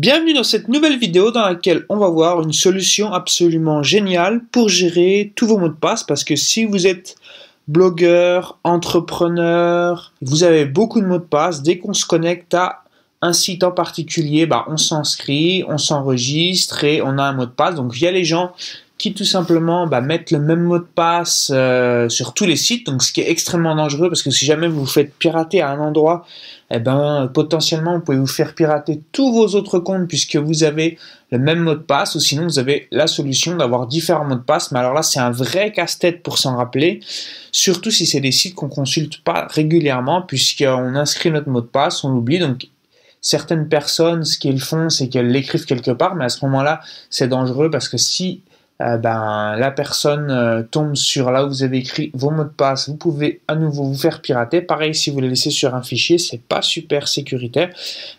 Bienvenue dans cette nouvelle vidéo dans laquelle on va voir une solution absolument géniale pour gérer tous vos mots de passe parce que si vous êtes blogueur, entrepreneur, vous avez beaucoup de mots de passe, dès qu'on se connecte à un site en particulier, bah, on s'inscrit, on s'enregistre et on a un mot de passe. Donc via les gens qui tout simplement bah, mettent le même mot de passe euh, sur tous les sites, donc ce qui est extrêmement dangereux parce que si jamais vous vous faites pirater à un endroit, eh ben potentiellement vous pouvez vous faire pirater tous vos autres comptes puisque vous avez le même mot de passe ou sinon vous avez la solution d'avoir différents mots de passe. Mais alors là c'est un vrai casse-tête pour s'en rappeler, surtout si c'est des sites qu'on consulte pas régulièrement puisqu'on inscrit notre mot de passe, on l'oublie. Donc certaines personnes, ce qu'elles font, c'est qu'elles l'écrivent quelque part, mais à ce moment-là, c'est dangereux parce que si euh, ben, la personne euh, tombe sur là où vous avez écrit vos mots de passe, vous pouvez à nouveau vous faire pirater. Pareil, si vous les laissez sur un fichier, c'est pas super sécuritaire.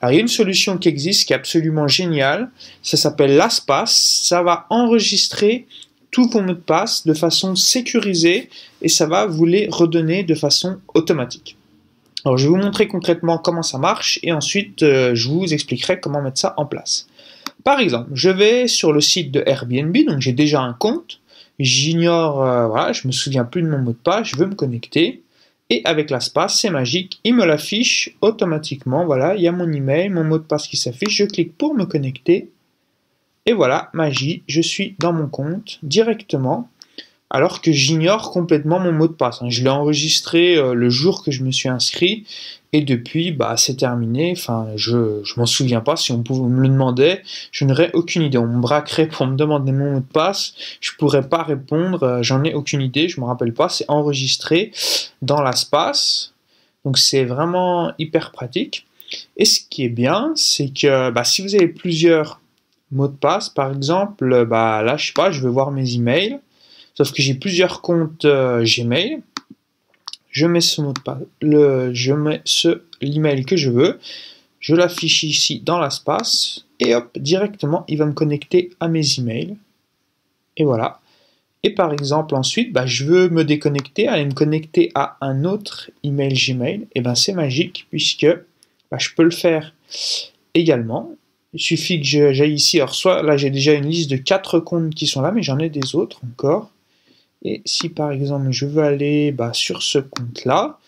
Alors, il y a une solution qui existe qui est absolument géniale. Ça s'appelle LastPass. Ça va enregistrer tous vos mots de passe de façon sécurisée et ça va vous les redonner de façon automatique. Alors, je vais vous montrer concrètement comment ça marche et ensuite euh, je vous expliquerai comment mettre ça en place. Par exemple, je vais sur le site de Airbnb, donc j'ai déjà un compte, j'ignore, euh, voilà, je me souviens plus de mon mot de passe, je veux me connecter, et avec l'espace, c'est magique, il me l'affiche automatiquement, voilà, il y a mon email, mon mot de passe qui s'affiche, je clique pour me connecter, et voilà, magie, je suis dans mon compte directement, alors que j'ignore complètement mon mot de passe. Je l'ai enregistré euh, le jour que je me suis inscrit et depuis, bah, c'est terminé. Enfin, je, je m'en souviens pas. Si on, pouvait, me le demandait, je n'aurais aucune idée. On me braquerait pour me demander mon mot de passe. Je pourrais pas répondre. Euh, j'en ai aucune idée. Je me rappelle pas. C'est enregistré dans l'espace. Donc c'est vraiment hyper pratique. Et ce qui est bien, c'est que bah, si vous avez plusieurs mots de passe, par exemple, bah, là, je sais pas, je veux voir mes emails. Sauf que j'ai plusieurs comptes euh, Gmail. Je mets ce mot de passe, le, je mets ce l'email que je veux. Je l'affiche ici dans l'espace et hop, directement, il va me connecter à mes emails. Et voilà. Et par exemple, ensuite, bah, je veux me déconnecter, aller me connecter à un autre email Gmail. Et ben c'est magique puisque bah, je peux le faire également. Il suffit que j'aille ici. Alors soit là j'ai déjà une liste de quatre comptes qui sont là, mais j'en ai des autres encore. Et si par exemple je veux aller bah, sur ce compte-là,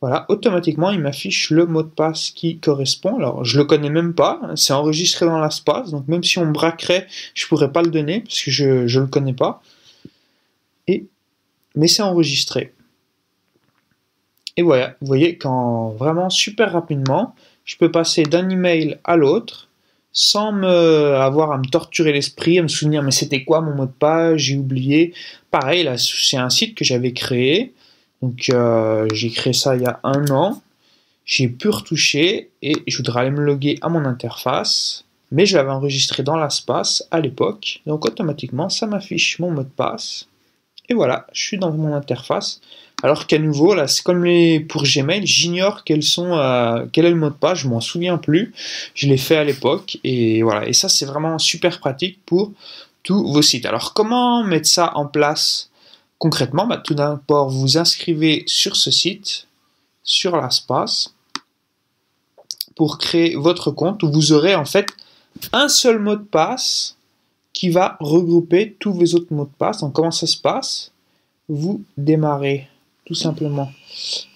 voilà, automatiquement il m'affiche le mot de passe qui correspond. Alors je le connais même pas, hein, c'est enregistré dans l'espace, donc même si on me braquerait, je pourrais pas le donner parce que je ne le connais pas. Et mais c'est enregistré. Et voilà, vous voyez quand vraiment super rapidement, je peux passer d'un email à l'autre sans me avoir à me torturer l'esprit, à me souvenir mais c'était quoi mon mot de passe, j'ai oublié. Pareil, là c'est un site que j'avais créé, donc euh, j'ai créé ça il y a un an. J'ai pu retoucher et je voudrais aller me loguer à mon interface, mais je l'avais enregistré dans l'espace à l'époque, donc automatiquement ça m'affiche mon mot de passe. Et voilà, je suis dans mon interface. Alors qu'à nouveau, là, c'est comme les pour Gmail, j'ignore quels sont, euh, quel est le mot de passe, je m'en souviens plus. Je l'ai fait à l'époque et voilà. Et ça, c'est vraiment super pratique pour tous vos sites. Alors, comment mettre ça en place concrètement? Bah, Tout d'abord, vous inscrivez sur ce site, sur l'espace, pour créer votre compte où vous aurez en fait un seul mot de passe qui va regrouper tous vos autres mots de passe. Donc, comment ça se passe? Vous démarrez tout simplement.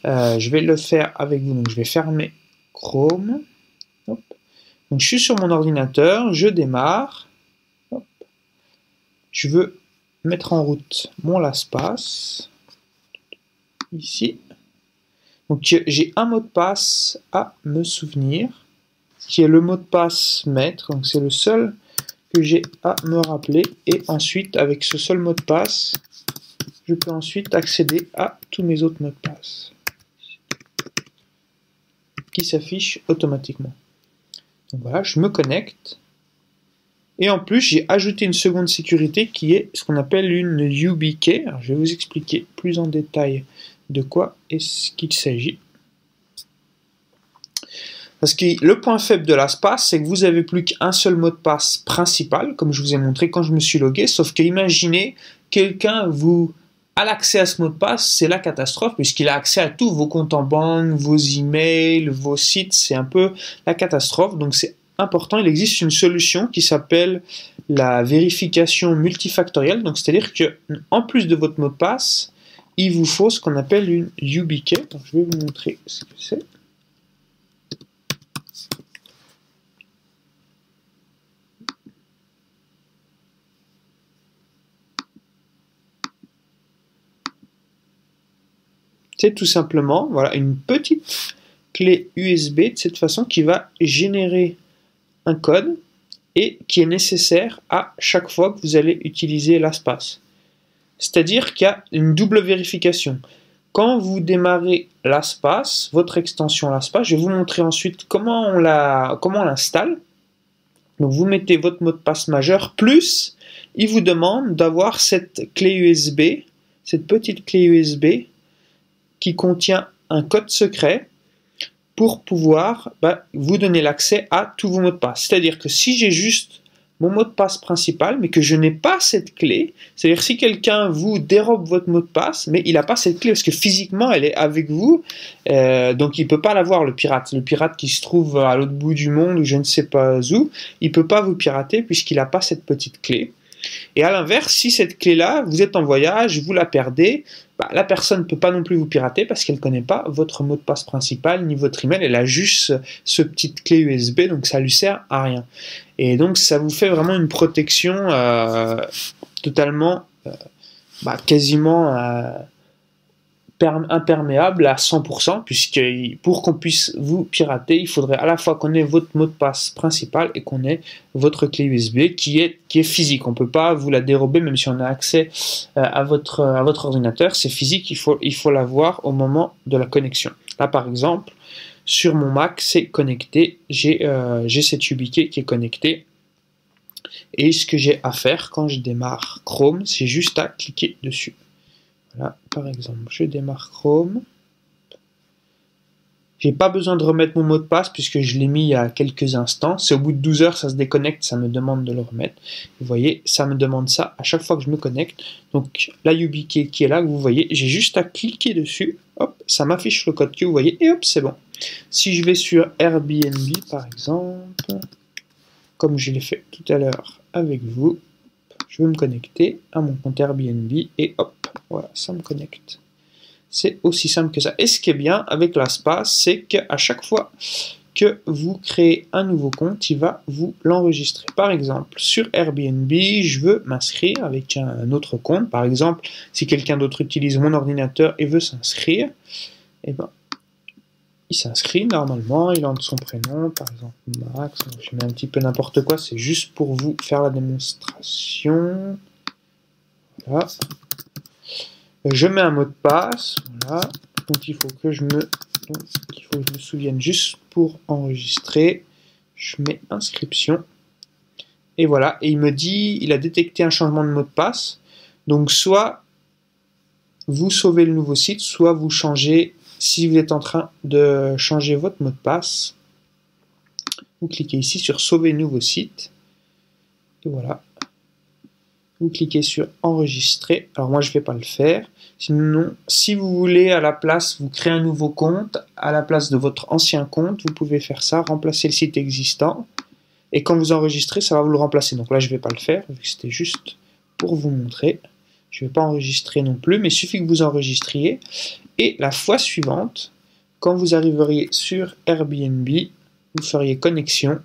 Euh, je vais le faire avec vous. Je vais fermer Chrome. Je suis sur mon ordinateur, je démarre. Je veux mettre en route mon LastPass. Ici. J'ai un mot de passe à me souvenir, qui est le mot de passe maître. C'est le seul que j'ai à me rappeler. Et ensuite, avec ce seul mot de passe, je peux ensuite accéder à tous mes autres mots de passe qui s'affichent automatiquement. Donc voilà, je me connecte. Et en plus, j'ai ajouté une seconde sécurité qui est ce qu'on appelle une YubiKey. je vais vous expliquer plus en détail de quoi est-ce qu'il s'agit. Parce que le point faible de l'espace, c'est que vous avez plus qu'un seul mot de passe principal, comme je vous ai montré quand je me suis logué. Sauf que imaginez, quelqu'un vous a l'accès à ce mot de passe, c'est la catastrophe puisqu'il a accès à tous vos comptes en banque, vos emails, vos sites, c'est un peu la catastrophe. Donc c'est important, il existe une solution qui s'appelle la vérification multifactorielle. Donc, c'est-à-dire que en plus de votre mot de passe, il vous faut ce qu'on appelle une YubiKey. je vais vous montrer ce que c'est. C'est tout simplement voilà, une petite clé USB de cette façon qui va générer un code et qui est nécessaire à chaque fois que vous allez utiliser l'espace. C'est-à-dire qu'il y a une double vérification. Quand vous démarrez l'espace, votre extension l'espace, je vais vous montrer ensuite comment on l'installe. Donc vous mettez votre mot de passe majeur, plus il vous demande d'avoir cette clé USB, cette petite clé USB qui contient un code secret pour pouvoir bah, vous donner l'accès à tous vos mots de passe. C'est-à-dire que si j'ai juste mon mot de passe principal, mais que je n'ai pas cette clé, c'est-à-dire si quelqu'un vous dérobe votre mot de passe, mais il n'a pas cette clé parce que physiquement elle est avec vous, euh, donc il peut pas l'avoir le pirate. Le pirate qui se trouve à l'autre bout du monde ou je ne sais pas où, il peut pas vous pirater puisqu'il n'a pas cette petite clé. Et à l'inverse, si cette clé-là, vous êtes en voyage, vous la perdez, la personne ne peut pas non plus vous pirater parce qu'elle ne connaît pas votre mot de passe principal ni votre email. Elle a juste ce petite clé USB, donc ça lui sert à rien. Et donc ça vous fait vraiment une protection euh, totalement, euh, bah, quasiment euh, imperméable à 100%, puisque pour qu'on puisse vous pirater, il faudrait à la fois qu'on ait votre mot de passe principal et qu'on ait votre clé USB qui est, qui est physique. On ne peut pas vous la dérober même si on a accès euh, à, votre, à votre ordinateur. C'est physique, il faut, il faut l'avoir au moment de la connexion. Là par exemple, sur mon Mac, c'est connecté. J'ai euh, cette YubiKey qui est connectée. Et ce que j'ai à faire quand je démarre Chrome, c'est juste à cliquer dessus. Par exemple, je démarre Chrome. J'ai pas besoin de remettre mon mot de passe puisque je l'ai mis il y a quelques instants. C'est au bout de 12 heures, ça se déconnecte, ça me demande de le remettre. Vous voyez, ça me demande ça à chaque fois que je me connecte. Donc la YubiKey qui est là, vous voyez, j'ai juste à cliquer dessus. Hop, ça m'affiche le code que vous voyez et hop, c'est bon. Si je vais sur Airbnb par exemple, comme je l'ai fait tout à l'heure avec vous, je vais me connecter à mon compte Airbnb et hop, voilà, ça me connecte. C'est aussi simple que ça. Et ce qui est bien avec l'espace, c'est qu'à chaque fois que vous créez un nouveau compte, il va vous l'enregistrer. Par exemple, sur Airbnb, je veux m'inscrire avec un autre compte. Par exemple, si quelqu'un d'autre utilise mon ordinateur et veut s'inscrire, eh ben, il s'inscrit normalement, il entre son prénom, par exemple Max, je mets un petit peu n'importe quoi, c'est juste pour vous faire la démonstration. Voilà. Je mets un mot de passe, voilà. Donc il faut que je me, il faut que je me souvienne juste pour enregistrer. Je mets inscription. Et voilà, et il me dit, il a détecté un changement de mot de passe. Donc soit vous sauvez le nouveau site, soit vous changez si vous êtes en train de changer votre mot de passe, vous cliquez ici sur Sauver nouveau site. Et voilà. Vous cliquez sur Enregistrer. Alors moi je ne vais pas le faire. Sinon, si vous voulez à la place, vous créez un nouveau compte. À la place de votre ancien compte, vous pouvez faire ça, remplacer le site existant. Et quand vous enregistrez, ça va vous le remplacer. Donc là, je ne vais pas le faire, vu que c'était juste pour vous montrer. Je ne vais pas enregistrer non plus, mais il suffit que vous enregistriez. Et la fois suivante, quand vous arriveriez sur Airbnb, vous feriez connexion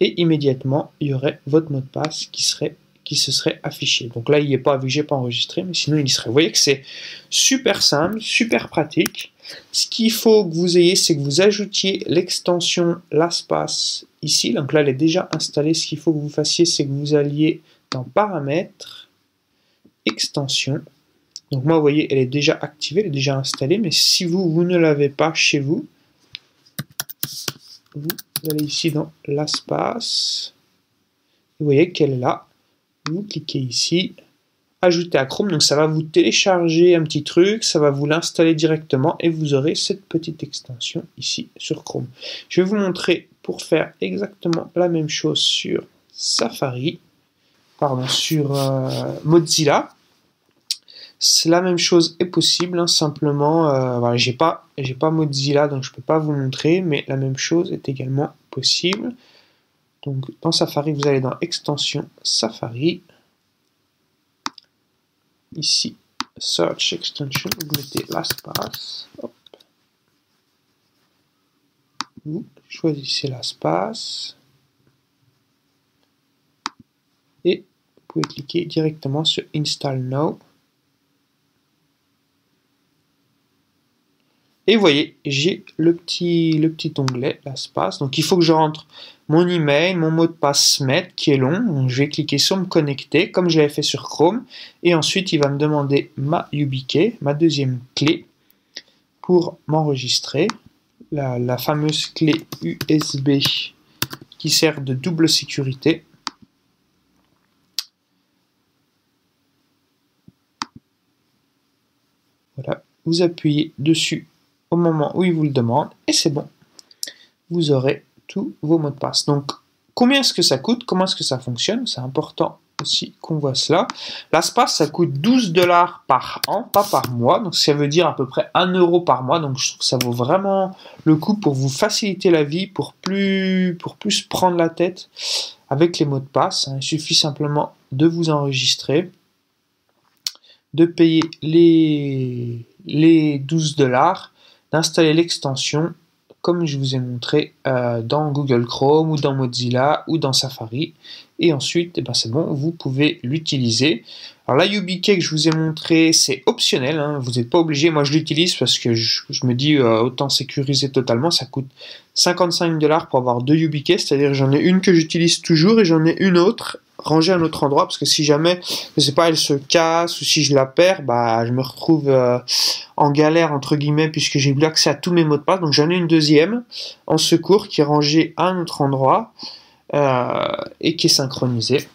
et immédiatement, il y aurait votre mot de passe qui, serait, qui se serait affiché. Donc là, il n'y est pas j'ai pas enregistré, mais sinon il y serait. Vous voyez que c'est super simple, super pratique. Ce qu'il faut que vous ayez, c'est que vous ajoutiez l'extension LastPass ici. Donc là, elle est déjà installée. Ce qu'il faut que vous fassiez, c'est que vous alliez dans Paramètres, Extension, donc moi, vous voyez, elle est déjà activée, elle est déjà installée, mais si vous, vous ne l'avez pas chez vous, vous allez ici dans l'espace, vous voyez qu'elle est là, vous cliquez ici, ajouter à Chrome, donc ça va vous télécharger un petit truc, ça va vous l'installer directement et vous aurez cette petite extension ici sur Chrome. Je vais vous montrer pour faire exactement la même chose sur Safari, pardon, sur euh, Mozilla. La même chose est possible, hein, simplement, euh, voilà, j'ai pas, j'ai pas Mozilla donc je peux pas vous montrer, mais la même chose est également possible. Donc dans Safari, vous allez dans Extension Safari. Ici, Search Extension, vous mettez l'espace. Vous choisissez l'espace. Et vous pouvez cliquer directement sur Install Now. Et vous voyez, j'ai le petit, le petit onglet, l'espace. Donc il faut que je rentre mon email, mon mot de passe SMET qui est long. Je vais cliquer sur me connecter comme je l'avais fait sur Chrome. Et ensuite il va me demander ma YubiKey, ma deuxième clé, pour m'enregistrer. La fameuse clé USB qui sert de double sécurité. Voilà, vous appuyez dessus au moment où il vous le demande et c'est bon. Vous aurez tous vos mots de passe. Donc, combien est-ce que ça coûte? Comment est-ce que ça fonctionne? C'est important aussi qu'on voit cela. L'espace, ça coûte 12 dollars par an, pas par mois. Donc, ça veut dire à peu près 1 euro par mois. Donc, je trouve que ça vaut vraiment le coup pour vous faciliter la vie, pour plus, pour plus prendre la tête avec les mots de passe. Il suffit simplement de vous enregistrer, de payer les, les 12 dollars d'installer l'extension comme je vous ai montré euh, dans Google Chrome ou dans Mozilla ou dans Safari. Et ensuite, eh ben c'est bon, vous pouvez l'utiliser. Alors la YubiKey que je vous ai montré, c'est optionnel, hein, vous n'êtes pas obligé. Moi, je l'utilise parce que je, me dis euh, autant sécuriser totalement. Ça coûte 55 dollars pour avoir deux YubiKey, c'est-à-dire j'en ai une que j'utilise toujours et j'en ai une autre rangée à un autre endroit parce que si jamais, je sais pas, elle se casse ou si je la perds, bah je me retrouve euh, en galère entre guillemets puisque j'ai plus accès à tous mes mots de passe. Donc j'en ai une deuxième en secours qui est rangée à un autre endroit euh, et qui est synchronisée.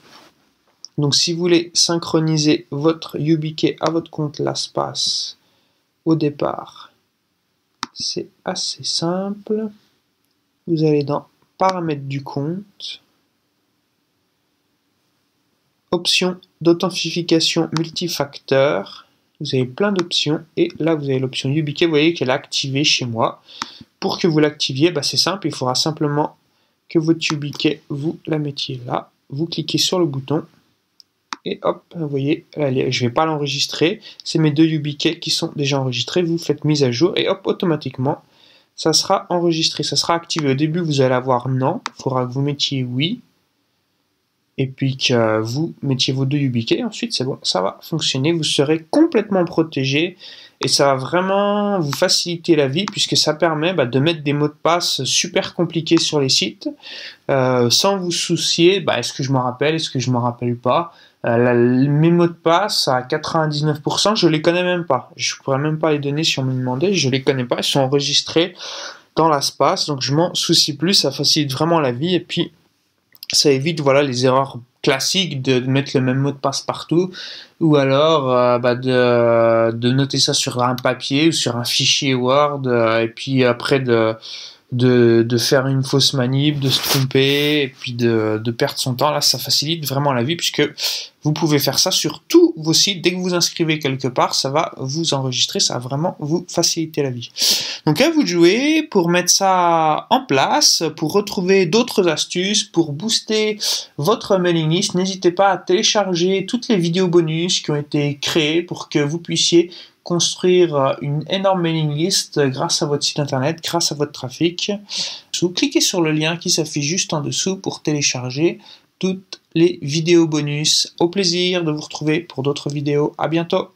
Donc si vous voulez synchroniser votre YubiKey à votre compte LastPass au départ, c'est assez simple. Vous allez dans paramètres du compte, option d'authentification multifacteur. Vous avez plein d'options et là vous avez l'option YubiKey, vous voyez qu'elle est activée chez moi. Pour que vous l'activiez, bah, c'est simple, il faudra simplement que votre YubiKey, vous la mettiez là. Vous cliquez sur le bouton et hop, vous voyez, je ne vais pas l'enregistrer, c'est mes deux YubiKey qui sont déjà enregistrés, vous faites mise à jour et hop, automatiquement, ça sera enregistré, ça sera activé. Au début, vous allez avoir non, il faudra que vous mettiez oui, et puis que vous mettiez vos deux YubiKey, ensuite c'est bon, ça va fonctionner, vous serez complètement protégé et ça va vraiment vous faciliter la vie puisque ça permet bah, de mettre des mots de passe super compliqués sur les sites euh, sans vous soucier, bah, est-ce que je m'en rappelle, est-ce que je m'en rappelle pas. Euh, mes mots de passe à 99%, je les connais même pas. Je pourrais même pas les donner si on me demandait, je les connais pas, ils sont enregistrés dans l'espace, donc je m'en soucie plus, ça facilite vraiment la vie et puis ça évite voilà les erreurs classiques de mettre le même mot de passe partout ou alors euh, bah, de, noter ça sur un papier ou sur un fichier Word euh, et puis après de, faire une fausse manip, de se tromper et puis de, de, perdre son temps. Là, ça facilite vraiment la vie puisque vous pouvez faire ça sur tous vos sites. Dès que vous inscrivez quelque part, ça va vous enregistrer, ça va vraiment vous faciliter la vie. Donc à vous de jouer pour mettre ça en place, pour retrouver d'autres astuces, pour booster votre mailing list. N'hésitez pas à télécharger toutes les vidéos bonus qui ont été créées pour que vous puissiez construire une énorme mailing list grâce à votre site internet, grâce à votre trafic. Vous cliquez sur le lien qui s'affiche juste en dessous pour télécharger toutes les vidéos bonus. Au plaisir de vous retrouver pour d'autres vidéos. À bientôt.